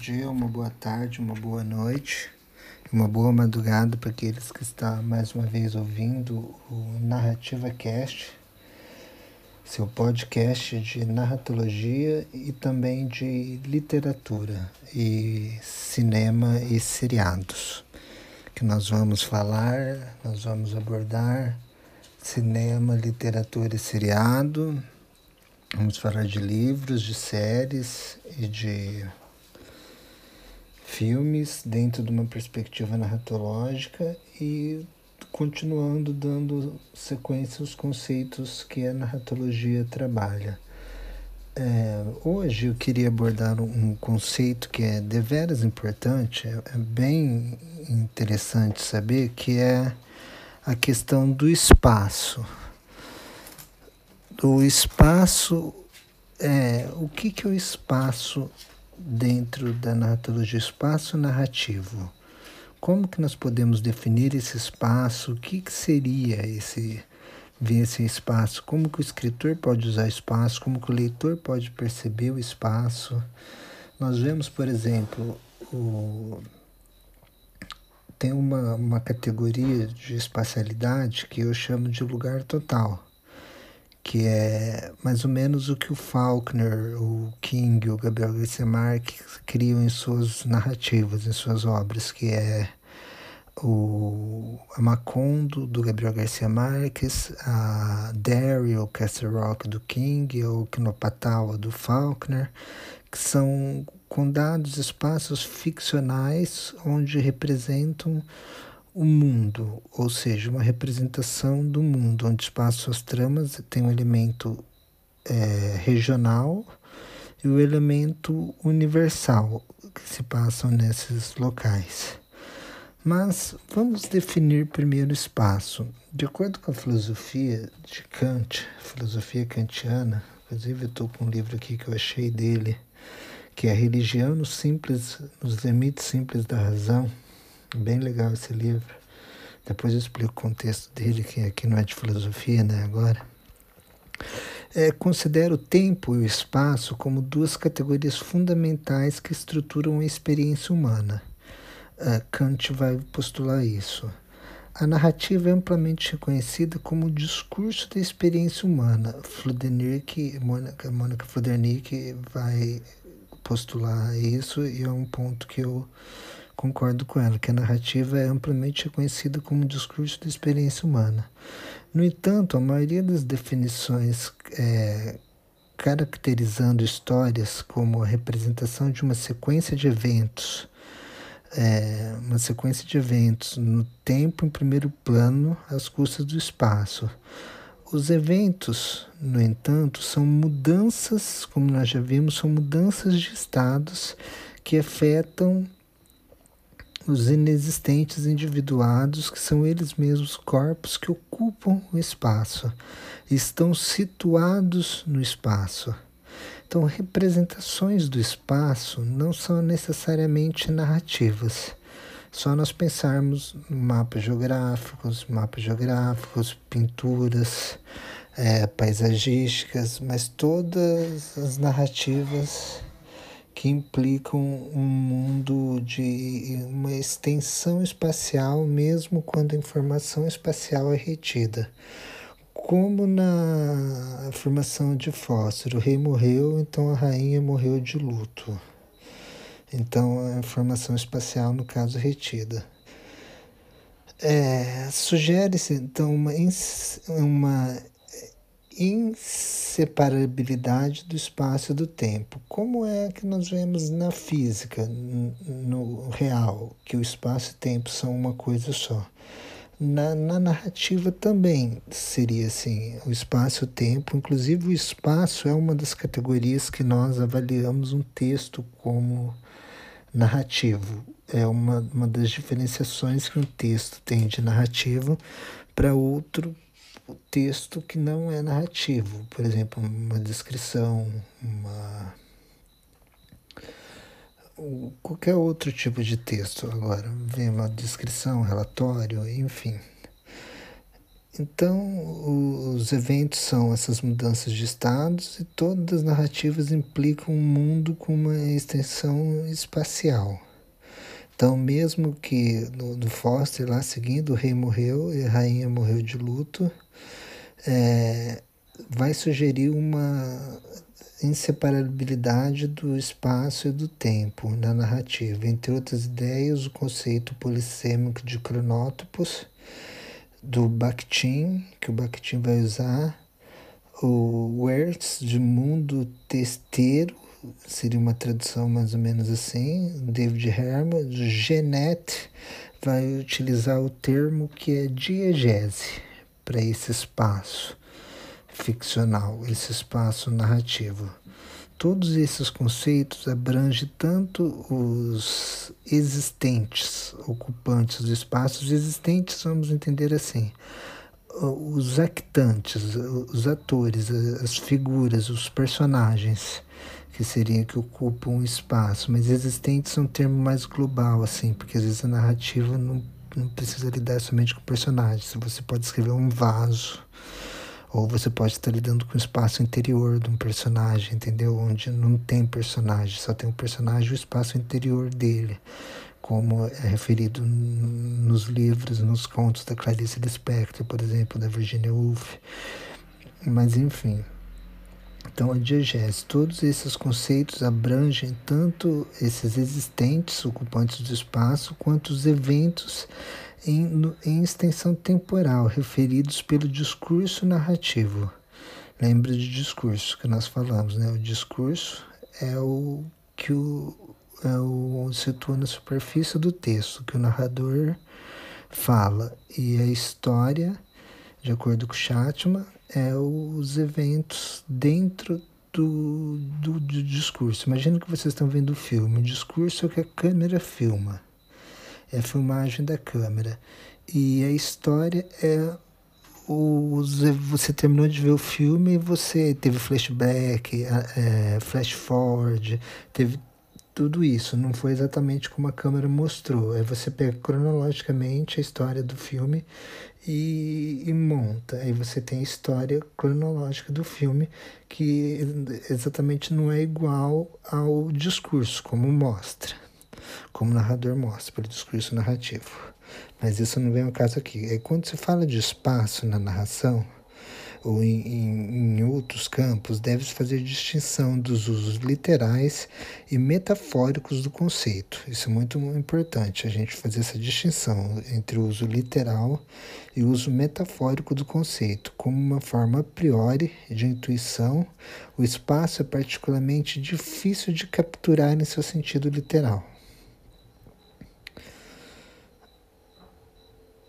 dia, uma boa tarde, uma boa noite, uma boa madrugada para aqueles que estão mais uma vez ouvindo o Narrativa Cast, seu podcast de narratologia e também de literatura e cinema e seriados. Que nós vamos falar, nós vamos abordar cinema, literatura e seriado. Vamos falar de livros, de séries e de filmes dentro de uma perspectiva narratológica e continuando dando sequência aos conceitos que a narratologia trabalha. É, hoje eu queria abordar um conceito que é deveras importante, é, é bem interessante saber, que é a questão do espaço. O espaço, é, o que, que é o espaço dentro da narratologia, espaço narrativo. Como que nós podemos definir esse espaço? O que, que seria esse ver esse espaço? Como que o escritor pode usar espaço? Como que o leitor pode perceber o espaço? Nós vemos, por exemplo, o... tem uma, uma categoria de espacialidade que eu chamo de lugar total que é mais ou menos o que o Faulkner, o King, o Gabriel Garcia Marques criam em suas narrativas, em suas obras, que é o a Macondo do Gabriel Garcia Marques, a Daryl Castle Rock do King, o Knopatawa do Faulkner, que são condados espaços ficcionais onde representam o mundo, ou seja, uma representação do mundo, onde espaço as tramas tem um elemento é, regional e o elemento universal que se passam nesses locais. Mas vamos definir primeiro espaço. De acordo com a filosofia de Kant, filosofia kantiana, inclusive eu estou com um livro aqui que eu achei dele, que é a religião nos simples, nos limites simples da razão, Bem legal esse livro. Depois eu explico o contexto dele, que aqui não é de filosofia, né, agora. É, considero o tempo e o espaço como duas categorias fundamentais que estruturam a experiência humana. Uh, Kant vai postular isso. A narrativa é amplamente reconhecida como o discurso da experiência humana. Mônica, Mônica Fludernick vai postular isso e é um ponto que eu concordo com ela, que a narrativa é amplamente reconhecida como discurso da experiência humana. No entanto, a maioria das definições é, caracterizando histórias como a representação de uma sequência de eventos, é, uma sequência de eventos no tempo em primeiro plano às custas do espaço. Os eventos, no entanto, são mudanças, como nós já vimos, são mudanças de estados que afetam os inexistentes individuados, que são eles mesmos corpos que ocupam o espaço, estão situados no espaço. Então, representações do espaço não são necessariamente narrativas. Só nós pensarmos em mapas geográficos, mapas geográficos, pinturas, é, paisagísticas, mas todas as narrativas que implicam um mundo de uma extensão espacial, mesmo quando a informação espacial é retida. Como na formação de Fósforo, o rei morreu, então a rainha morreu de luto. Então a informação espacial, no caso, é retida. É, Sugere-se então uma, uma inseparabilidade do espaço e do tempo. Como é que nós vemos na física, no real, que o espaço e tempo são uma coisa só? Na, na narrativa também seria assim, o espaço e o tempo, inclusive o espaço é uma das categorias que nós avaliamos um texto como narrativo. É uma, uma das diferenciações que um texto tem de narrativo para outro texto que não é narrativo, por exemplo, uma descrição, uma qualquer outro tipo de texto agora, vem uma descrição, relatório, enfim. Então, os eventos são essas mudanças de estados e todas as narrativas implicam um mundo com uma extensão espacial. Então, mesmo que no, no Foster lá seguindo, o rei morreu e a rainha morreu de luto, é, vai sugerir uma inseparabilidade do espaço e do tempo na narrativa. Entre outras ideias, o conceito polissêmico de cronótopos do Bakhtin, que o Bakhtin vai usar, o Wertz de mundo testeiro, seria uma tradução mais ou menos assim, David Herman, do Genet, vai utilizar o termo que é diegese para esse espaço ficcional, esse espaço narrativo. Todos esses conceitos abrangem tanto os existentes, ocupantes do espaço, os existentes vamos entender assim, os actantes, os atores, as figuras, os personagens que seriam que ocupam o espaço, mas existentes é um termo mais global assim, porque às vezes a narrativa não, não precisa lidar somente com personagens, você pode escrever um vaso ou você pode estar lidando com o espaço interior de um personagem, entendeu? Onde não tem personagem, só tem o um personagem e o espaço interior dele, como é referido nos livros, nos contos da Clarice Lispector, por exemplo, da Virginia Woolf. Mas enfim. Então, a diegese, todos esses conceitos abrangem tanto esses existentes ocupantes do espaço, quanto os eventos em, em extensão temporal, referidos pelo discurso narrativo. Lembra de discurso que nós falamos, né? O discurso é o que o, é o situa na superfície do texto, que o narrador fala. E a história, de acordo com Chatman, é os eventos dentro do, do, do discurso. Imagina que vocês estão vendo o filme. O discurso é o que a câmera filma é a filmagem da câmera. E a história é você terminou de ver o filme e você teve flashback, é, flash forward, teve tudo isso. Não foi exatamente como a câmera mostrou. Aí você pega cronologicamente a história do filme e, e monta. Aí você tem a história cronológica do filme que exatamente não é igual ao discurso, como mostra como o narrador mostra, pelo discurso narrativo. Mas isso não vem ao caso aqui. É quando se fala de espaço na narração, ou em, em, outros campos, deve-se fazer distinção dos usos literais e metafóricos do conceito. Isso é muito importante, a gente fazer essa distinção entre o uso literal e o uso metafórico do conceito. Como uma forma a priori de intuição, o espaço é particularmente difícil de capturar em seu sentido literal.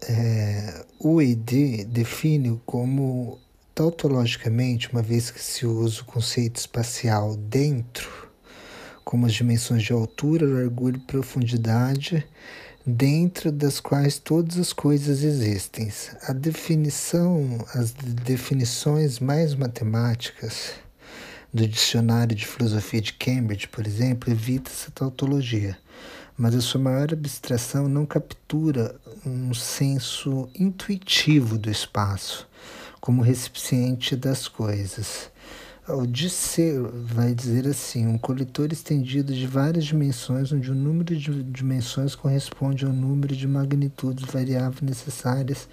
é, o ED define como tautologicamente, uma vez que se usa o conceito espacial dentro, como as dimensões de altura, largura e profundidade, dentro das quais todas as coisas existem. A definição, as definições mais matemáticas do dicionário de filosofia de Cambridge, por exemplo, evita essa tautologia mas a sua maior abstração não captura um senso intuitivo do espaço como recipiente das coisas. O Disseu vai dizer assim: um coletor estendido de várias dimensões, onde o número de dimensões corresponde ao número de magnitudes variáveis necessárias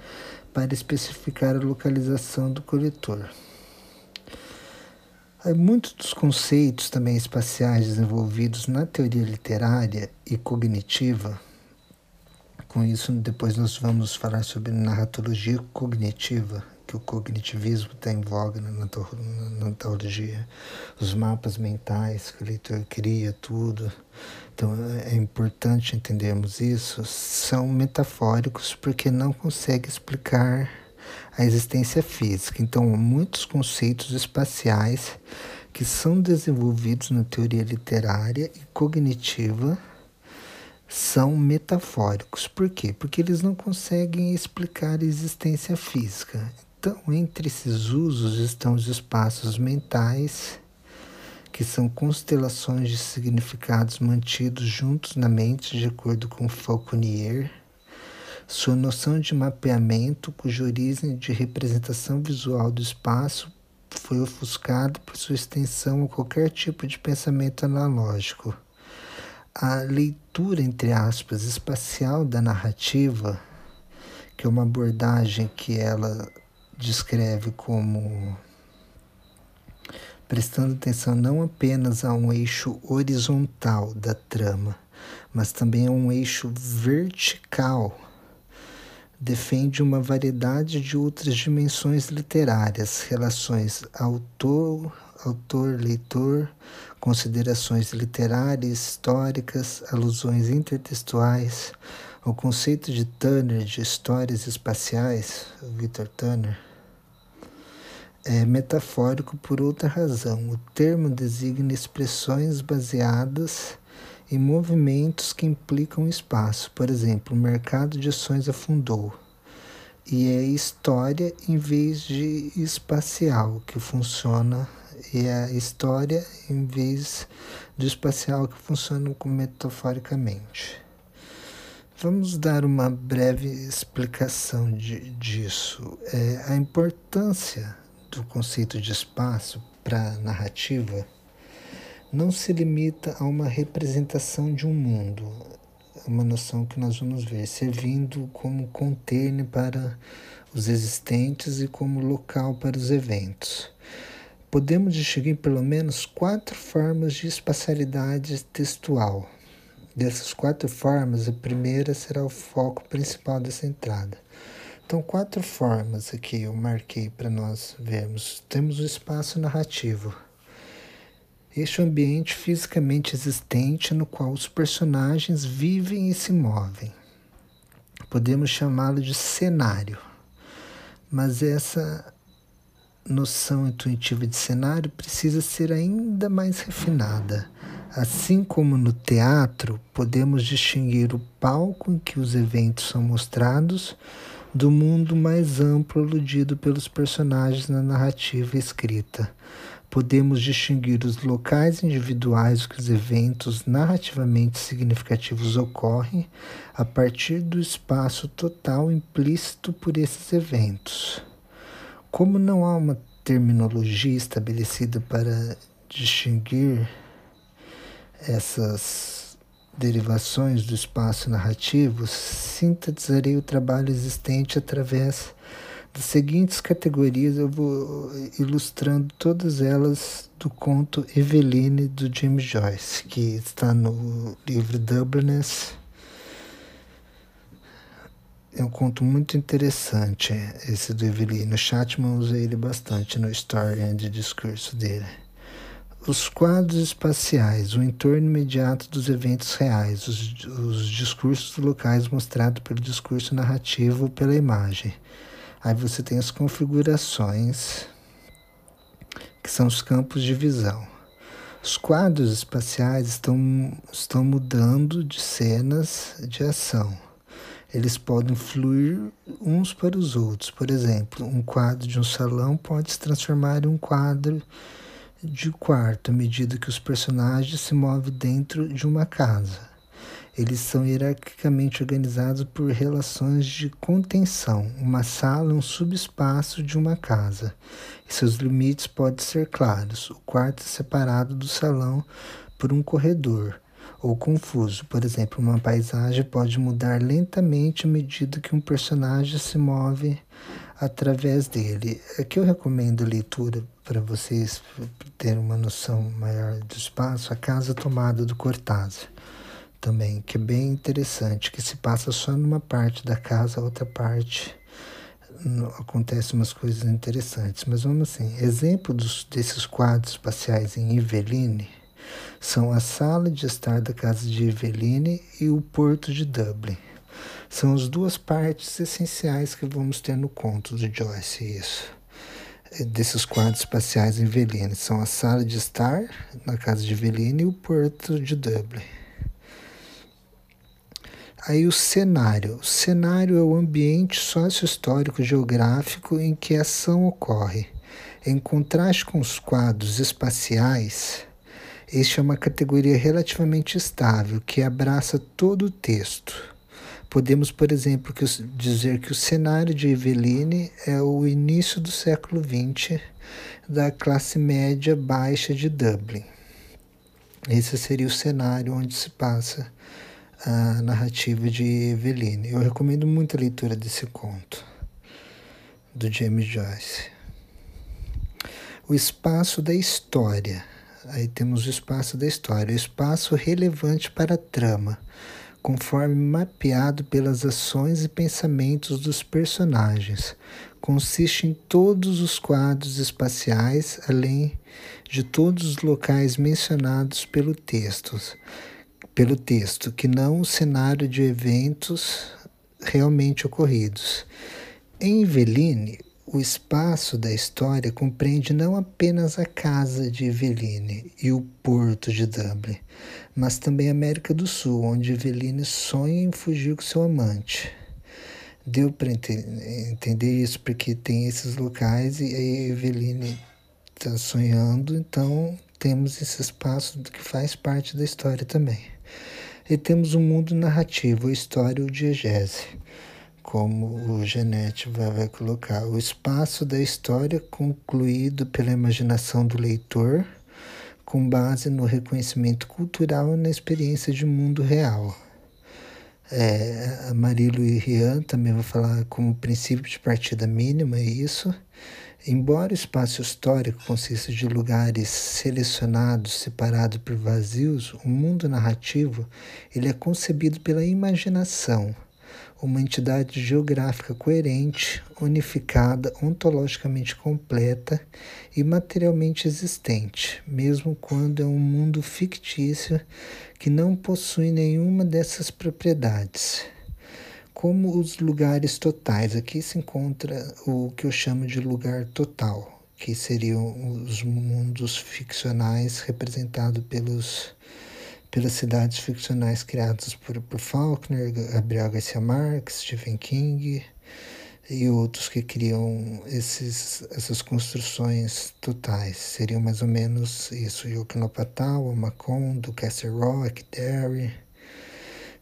para especificar a localização do coletor. Muitos dos conceitos também espaciais desenvolvidos na teoria literária e cognitiva, com isso depois nós vamos falar sobre narratologia cognitiva, que o cognitivismo está em voga na, na os mapas mentais que o leitor cria, tudo. Então é importante entendermos isso, são metafóricos porque não consegue explicar a existência física. Então, muitos conceitos espaciais que são desenvolvidos na teoria literária e cognitiva são metafóricos. Por quê? Porque eles não conseguem explicar a existência física. Então, entre esses usos estão os espaços mentais, que são constelações de significados mantidos juntos na mente, de acordo com Falconier Sua noção de mapeamento, cuja origem de representação visual do espaço foi ofuscado por sua extensão a qualquer tipo de pensamento analógico. A leitura, entre aspas, espacial da narrativa, que é uma abordagem que ela descreve como prestando atenção não apenas a um eixo horizontal da trama, mas também a um eixo vertical. Defende uma variedade de outras dimensões literárias, relações autor, autor, leitor, considerações literárias, históricas, alusões intertextuais, o conceito de Turner de histórias espaciais, Victor Turner, é metafórico por outra razão. O termo designa expressões baseadas em movimentos que implicam espaço. Por exemplo, o mercado de ações afundou. E é história em vez de espacial que funciona, e é história em vez do espacial que funciona metaforicamente. Vamos dar uma breve explicação de, disso. É, a importância do conceito de espaço para narrativa não se limita a uma representação de um mundo, uma noção que nós vamos ver, servindo como container para os existentes e como local para os eventos. Podemos distinguir pelo menos quatro formas de espacialidade textual. Dessas quatro formas, a primeira será o foco principal dessa entrada. Então, quatro formas aqui eu marquei para nós vermos. Temos o espaço narrativo este ambiente fisicamente existente no qual os personagens vivem e se movem. Podemos chamá-lo de cenário, mas essa noção intuitiva de cenário precisa ser ainda mais refinada. Assim como no teatro, podemos distinguir o palco em que os eventos são mostrados do mundo mais amplo aludido pelos personagens na narrativa escrita podemos distinguir os locais individuais que os eventos narrativamente significativos ocorrem a partir do espaço total implícito por esses eventos. Como não há uma terminologia estabelecida para distinguir essas derivações do espaço narrativo, sintetizarei o trabalho existente através das seguintes categorias, eu vou ilustrando todas elas do conto Eveline do James Joyce, que está no livro Dubliners. É um conto muito interessante, esse do Eveline. O Chatman usa ele bastante no Story and discurso dele. Os quadros espaciais, o entorno imediato dos eventos reais, os, os discursos locais mostrados pelo discurso narrativo pela imagem Aí você tem as configurações, que são os campos de visão. Os quadros espaciais estão, estão mudando de cenas de ação. Eles podem fluir uns para os outros. Por exemplo, um quadro de um salão pode se transformar em um quadro de quarto à medida que os personagens se movem dentro de uma casa. Eles são hierarquicamente organizados por relações de contenção. Uma sala é um subespaço de uma casa. E seus limites podem ser claros. O quarto é separado do salão por um corredor ou confuso. Por exemplo, uma paisagem pode mudar lentamente à medida que um personagem se move através dele. Aqui eu recomendo leitura para vocês terem uma noção maior do espaço, A Casa Tomada do Cortázar também, que é bem interessante, que se passa só numa parte da casa, a outra parte acontecem umas coisas interessantes. Mas vamos assim, exemplo dos, desses quadros espaciais em Eveline são a sala de estar da casa de Eveline e o porto de Dublin. São as duas partes essenciais que vamos ter no conto de Joyce, isso. É, desses quadros espaciais em Eveline. São a sala de estar na casa de Eveline e o porto de Dublin. Aí o cenário. O cenário é o ambiente sócio-histórico geográfico em que a ação ocorre. Em contraste com os quadros espaciais, este é uma categoria relativamente estável que abraça todo o texto. Podemos, por exemplo, dizer que o cenário de Eveline é o início do século XX da classe média baixa de Dublin. Esse seria o cenário onde se passa a narrativa de Eveline. Eu recomendo muito a leitura desse conto, do James Joyce. O espaço da história. Aí temos o espaço da história, o espaço relevante para a trama conforme mapeado pelas ações e pensamentos dos personagens. Consiste em todos os quadros espaciais, além de todos os locais mencionados pelo texto, pelo texto, que não o cenário de eventos realmente ocorridos. Em Eveline, o espaço da história compreende não apenas a casa de Eveline e o porto de Dublin, mas também a América do Sul, onde Eveline sonha em fugir com seu amante. Deu para entender isso porque tem esses locais e a Eveline está sonhando, então temos esse espaço que faz parte da história também. E temos o um mundo narrativo, a história o diegese como o Genete vai, colocar, o espaço da história concluído pela imaginação do leitor, com base no reconhecimento cultural e na experiência de mundo real. É, a Marilo e Rian também vão falar como princípio de partida mínima, é isso. Embora o espaço histórico consista de lugares selecionados, separados por vazios, o mundo narrativo ele é concebido pela imaginação uma entidade geográfica coerente, unificada, ontologicamente completa e materialmente existente, mesmo quando é um mundo fictício que não possui nenhuma dessas propriedades. Como os lugares totais, aqui se encontra o que eu chamo de lugar total, que seriam os mundos ficcionais representados pelos pelas cidades ficcionais criadas por, por Faulkner, Gabriel Garcia Marques, Stephen King e outros que criam esses, essas construções totais. Seriam mais ou menos isso, Yukino Patal, Macondo, Castle Rock, Derry.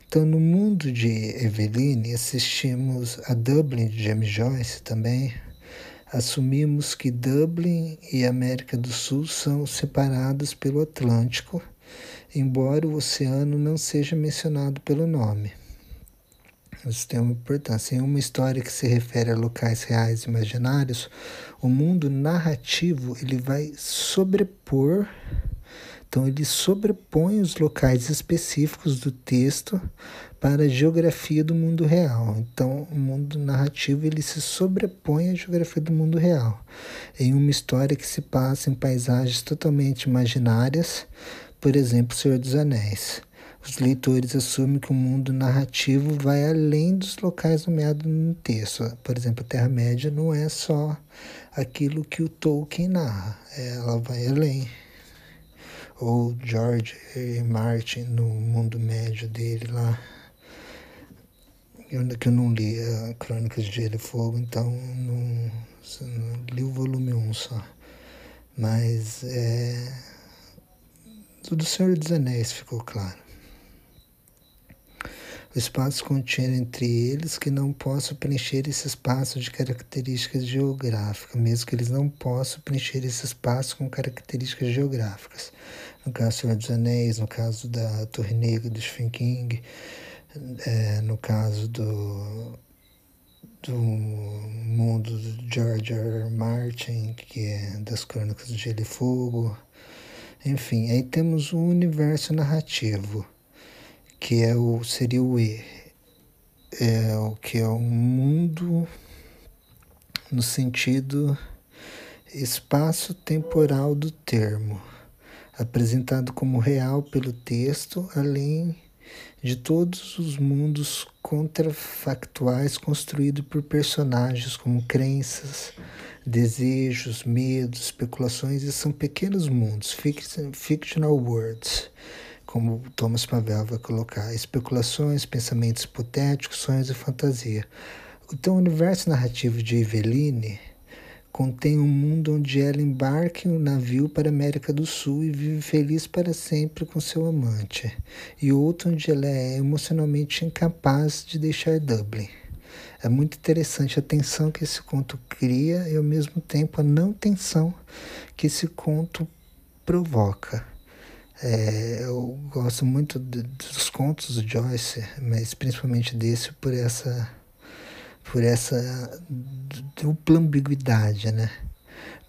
Então, no mundo de Eveline, assistimos a Dublin de James Joyce também. Assumimos que Dublin e América do Sul são separados pelo Atlântico embora o oceano não seja mencionado pelo nome. Isso tem uma importância. Em uma história que se refere a locais reais imaginários, o mundo narrativo ele vai sobrepor, então ele sobrepõe os locais específicos do texto para a geografia do mundo real. Então, o mundo narrativo ele se sobrepõe à geografia do mundo real. Em uma história que se passa em paisagens totalmente imaginárias, por exemplo, Senhor dos Anéis. Os leitores assumem que o mundo narrativo vai além dos locais nomeados no texto. Por exemplo, a Terra-média não é só aquilo que o Tolkien narra, ela vai além. Ou George Martin no Mundo Médio dele lá. Eu, que eu não li a Crônicas de Gelo e Fogo, então não, não li o volume 1 só. Mas é do Senhor dos Anéis ficou claro. O espaço contínuo entre eles que não posso preencher esse espaço de características geográficas, mesmo que eles não possam preencher esse espaço com características geográficas. No caso do Senhor dos Anéis, no caso da Torre Negra do Stephen King, é, no caso do, do mundo do George R. R. Martin, que é das Crônicas do Gelo e Fogo, enfim, aí temos o universo narrativo, que é o, seria o E, é o que é o mundo no sentido espaço-temporal do termo, apresentado como real pelo texto, além de todos os mundos contrafactuais construídos por personagens como crenças, desejos, medos, especulações, e são pequenos mundos, fictional worlds, como Thomas Pavel vai colocar, especulações, pensamentos hipotéticos, sonhos e fantasia. Então, o universo narrativo de Eveline contém um mundo onde ela embarca em um navio para a América do Sul e vive feliz para sempre com seu amante, e outro onde ela é emocionalmente incapaz de deixar Dublin. É muito interessante a tensão que esse conto cria e, ao mesmo tempo, a não tensão que esse conto provoca. É, eu gosto muito de, dos contos do Joyce, mas principalmente desse por essa por essa dupla ambiguidade, né?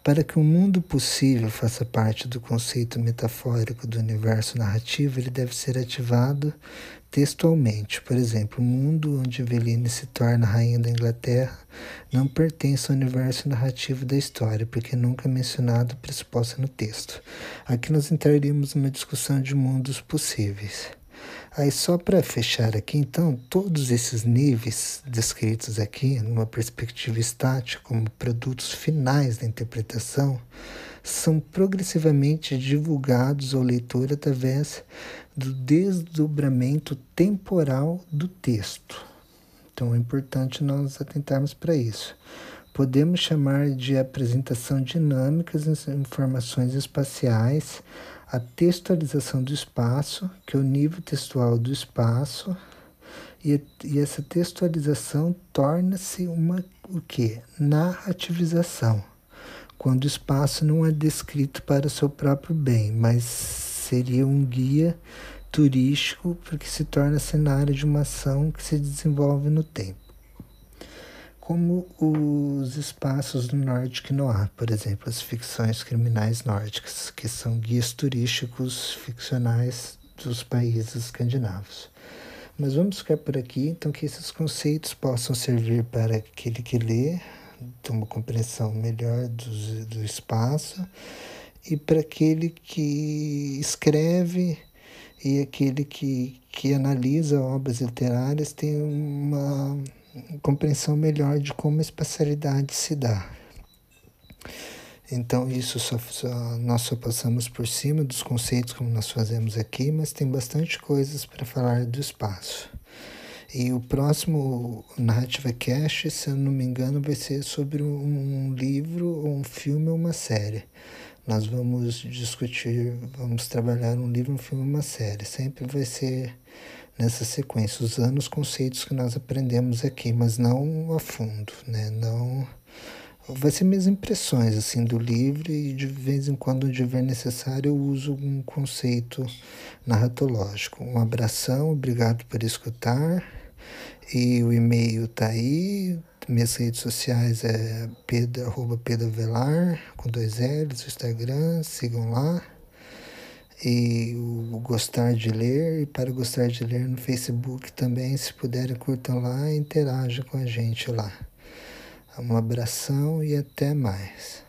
Para que o mundo possível faça parte do conceito metafórico do universo narrativo, ele deve ser ativado textualmente. Por exemplo, o mundo onde Eveline se torna rainha da Inglaterra não pertence ao universo narrativo da história, porque nunca é mencionado pressuposta no texto. Aqui nós entraríamos numa discussão de mundos possíveis. Aí só para fechar aqui, então, todos esses níveis descritos aqui, numa perspectiva estática, como produtos finais da interpretação, são progressivamente divulgados ao leitor através do desdobramento temporal do texto. Então é importante nós atentarmos para isso. Podemos chamar de apresentação dinâmica as informações espaciais a textualização do espaço, que é o nível textual do espaço, e, e essa textualização torna-se uma o que? Narrativização, quando o espaço não é descrito para o seu próprio bem, mas seria um guia turístico porque se torna cenário de uma ação que se desenvolve no tempo como os espaços do Nordic Noir, por exemplo, as ficções criminais nórdicas, que são guias turísticos ficcionais dos países escandinavos. Mas vamos ficar por aqui, então que esses conceitos possam servir para aquele que lê, ter uma compreensão melhor do, do espaço, e para aquele que escreve e aquele que, que analisa obras literárias tem uma compreensão melhor de como a espacialidade se dá. Então, isso só, só, nós só passamos por cima dos conceitos como nós fazemos aqui, mas tem bastante coisas para falar do espaço. E o próximo Narrativa Cast, se eu não me engano, vai ser sobre um livro, um filme ou uma série. Nós vamos discutir, vamos trabalhar um livro, um filme ou uma série. Sempre vai ser nessa sequência, usando os conceitos que nós aprendemos aqui, mas não a fundo, né? Não vai ser minhas impressões assim do livro e de vez em quando, onde tiver necessário, eu uso um conceito narratológico. Um abração, obrigado por escutar. E o e-mail tá aí, minhas redes sociais é pedro, arroba Pedro Velar, com dois L's, o Instagram, sigam lá e o Gostar de Ler, e para Gostar de Ler no Facebook também, se puderem, curtam lá e interajam com a gente lá. Um abração e até mais.